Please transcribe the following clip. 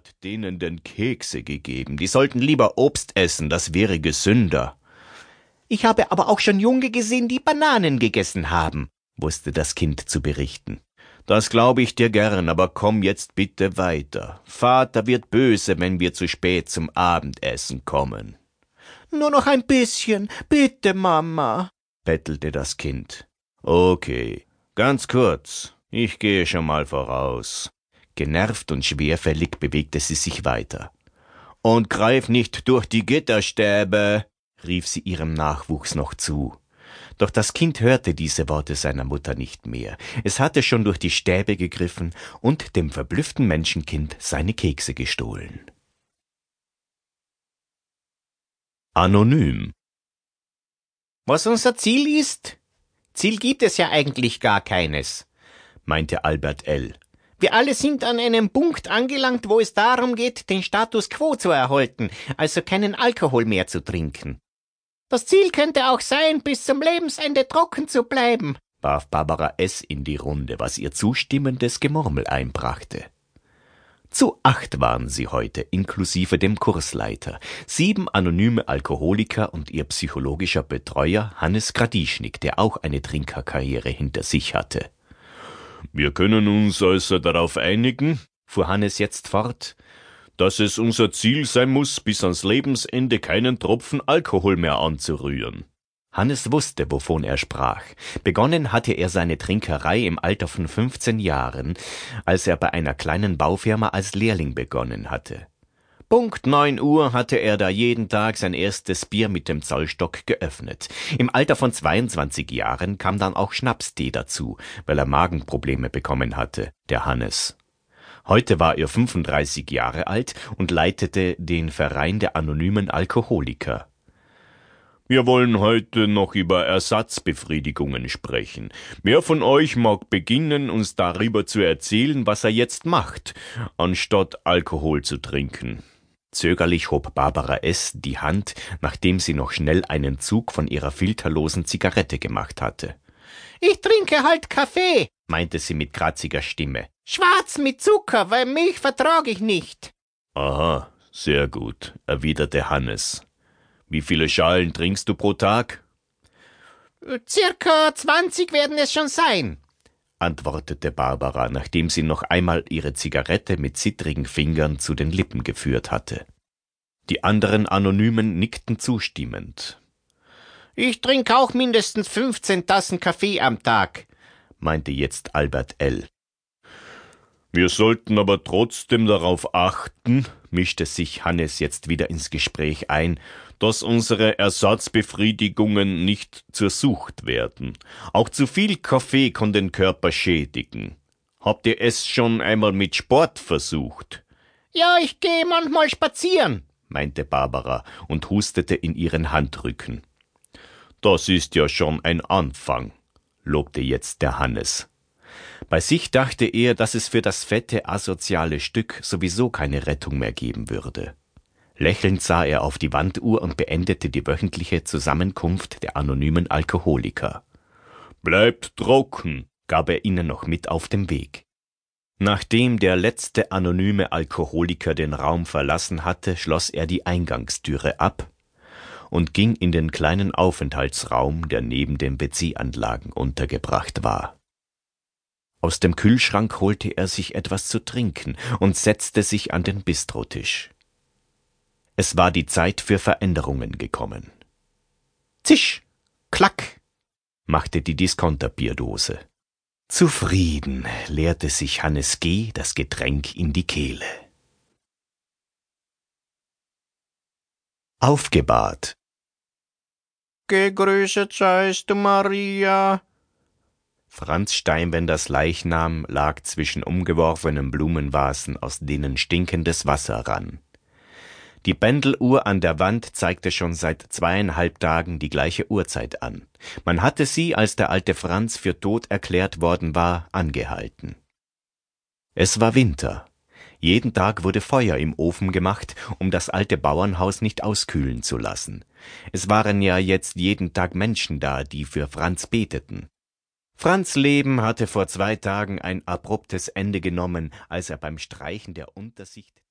hat denen denn Kekse gegeben. Die sollten lieber Obst essen, das wäre gesünder. Ich habe aber auch schon Junge gesehen, die Bananen gegessen haben, wusste das Kind zu berichten. Das glaube ich dir gern, aber komm jetzt bitte weiter. Vater wird böse, wenn wir zu spät zum Abendessen kommen. Nur noch ein bisschen, bitte, Mama, bettelte das Kind. Okay, ganz kurz. Ich gehe schon mal voraus. Genervt und schwerfällig bewegte sie sich weiter. Und greif nicht durch die Gitterstäbe, rief sie ihrem Nachwuchs noch zu. Doch das Kind hörte diese Worte seiner Mutter nicht mehr. Es hatte schon durch die Stäbe gegriffen und dem verblüfften Menschenkind seine Kekse gestohlen. Anonym Was unser Ziel ist? Ziel gibt es ja eigentlich gar keines, meinte Albert L. Wir alle sind an einem Punkt angelangt, wo es darum geht, den Status quo zu erhalten, also keinen Alkohol mehr zu trinken. Das Ziel könnte auch sein, bis zum Lebensende trocken zu bleiben, warf Barbara S. in die Runde, was ihr zustimmendes Gemurmel einbrachte. Zu acht waren sie heute, inklusive dem Kursleiter, sieben anonyme Alkoholiker und ihr psychologischer Betreuer Hannes Gradischnik, der auch eine Trinkerkarriere hinter sich hatte. Wir können uns also darauf einigen, fuhr Hannes jetzt fort, dass es unser Ziel sein muss, bis ans Lebensende keinen Tropfen Alkohol mehr anzurühren. Hannes wusste, wovon er sprach. Begonnen hatte er seine Trinkerei im Alter von 15 Jahren, als er bei einer kleinen Baufirma als Lehrling begonnen hatte. Punkt neun Uhr hatte er da jeden Tag sein erstes Bier mit dem Zollstock geöffnet. Im Alter von 22 Jahren kam dann auch Schnapstee dazu, weil er Magenprobleme bekommen hatte, der Hannes. Heute war er 35 Jahre alt und leitete den Verein der anonymen Alkoholiker. Wir wollen heute noch über Ersatzbefriedigungen sprechen. Wer von euch mag beginnen, uns darüber zu erzählen, was er jetzt macht, anstatt Alkohol zu trinken? Zögerlich hob Barbara S. die Hand, nachdem sie noch schnell einen Zug von ihrer filterlosen Zigarette gemacht hatte. Ich trinke halt Kaffee, meinte sie mit kratziger Stimme. Schwarz mit Zucker, weil Milch vertrage ich nicht. Aha, sehr gut, erwiderte Hannes. Wie viele Schalen trinkst du pro Tag? Circa zwanzig werden es schon sein, antwortete Barbara, nachdem sie noch einmal ihre Zigarette mit zittrigen Fingern zu den Lippen geführt hatte. Die anderen Anonymen nickten zustimmend. Ich trinke auch mindestens fünfzehn Tassen Kaffee am Tag, meinte jetzt Albert L. Wir sollten aber trotzdem darauf achten, mischte sich Hannes jetzt wieder ins Gespräch ein, dass unsere Ersatzbefriedigungen nicht zur Sucht werden. Auch zu viel Kaffee kann den Körper schädigen. Habt ihr es schon einmal mit Sport versucht? Ja, ich gehe manchmal spazieren, meinte Barbara und hustete in ihren Handrücken. Das ist ja schon ein Anfang, lobte jetzt der Hannes. Bei sich dachte er, dass es für das fette asoziale Stück sowieso keine Rettung mehr geben würde. Lächelnd sah er auf die Wanduhr und beendete die wöchentliche Zusammenkunft der anonymen Alkoholiker. Bleibt trocken, gab er ihnen noch mit auf dem Weg. Nachdem der letzte anonyme Alkoholiker den Raum verlassen hatte, schloss er die Eingangstüre ab und ging in den kleinen Aufenthaltsraum, der neben den WC-Anlagen untergebracht war. Aus dem Kühlschrank holte er sich etwas zu trinken und setzte sich an den Bistrotisch. Es war die Zeit für Veränderungen gekommen. Zisch, klack, machte die Diskonterbierdose. Zufrieden leerte sich Hannes G. das Getränk in die Kehle. Aufgebahrt. Gegrüßet seist du, Maria, Franz Steinwenders Leichnam lag zwischen umgeworfenen Blumenvasen, aus denen stinkendes Wasser rann. Die Pendeluhr an der Wand zeigte schon seit zweieinhalb Tagen die gleiche Uhrzeit an. Man hatte sie, als der alte Franz für tot erklärt worden war, angehalten. Es war Winter. Jeden Tag wurde Feuer im Ofen gemacht, um das alte Bauernhaus nicht auskühlen zu lassen. Es waren ja jetzt jeden Tag Menschen da, die für Franz beteten. Franz Leben hatte vor zwei Tagen ein abruptes Ende genommen, als er beim Streichen der Untersicht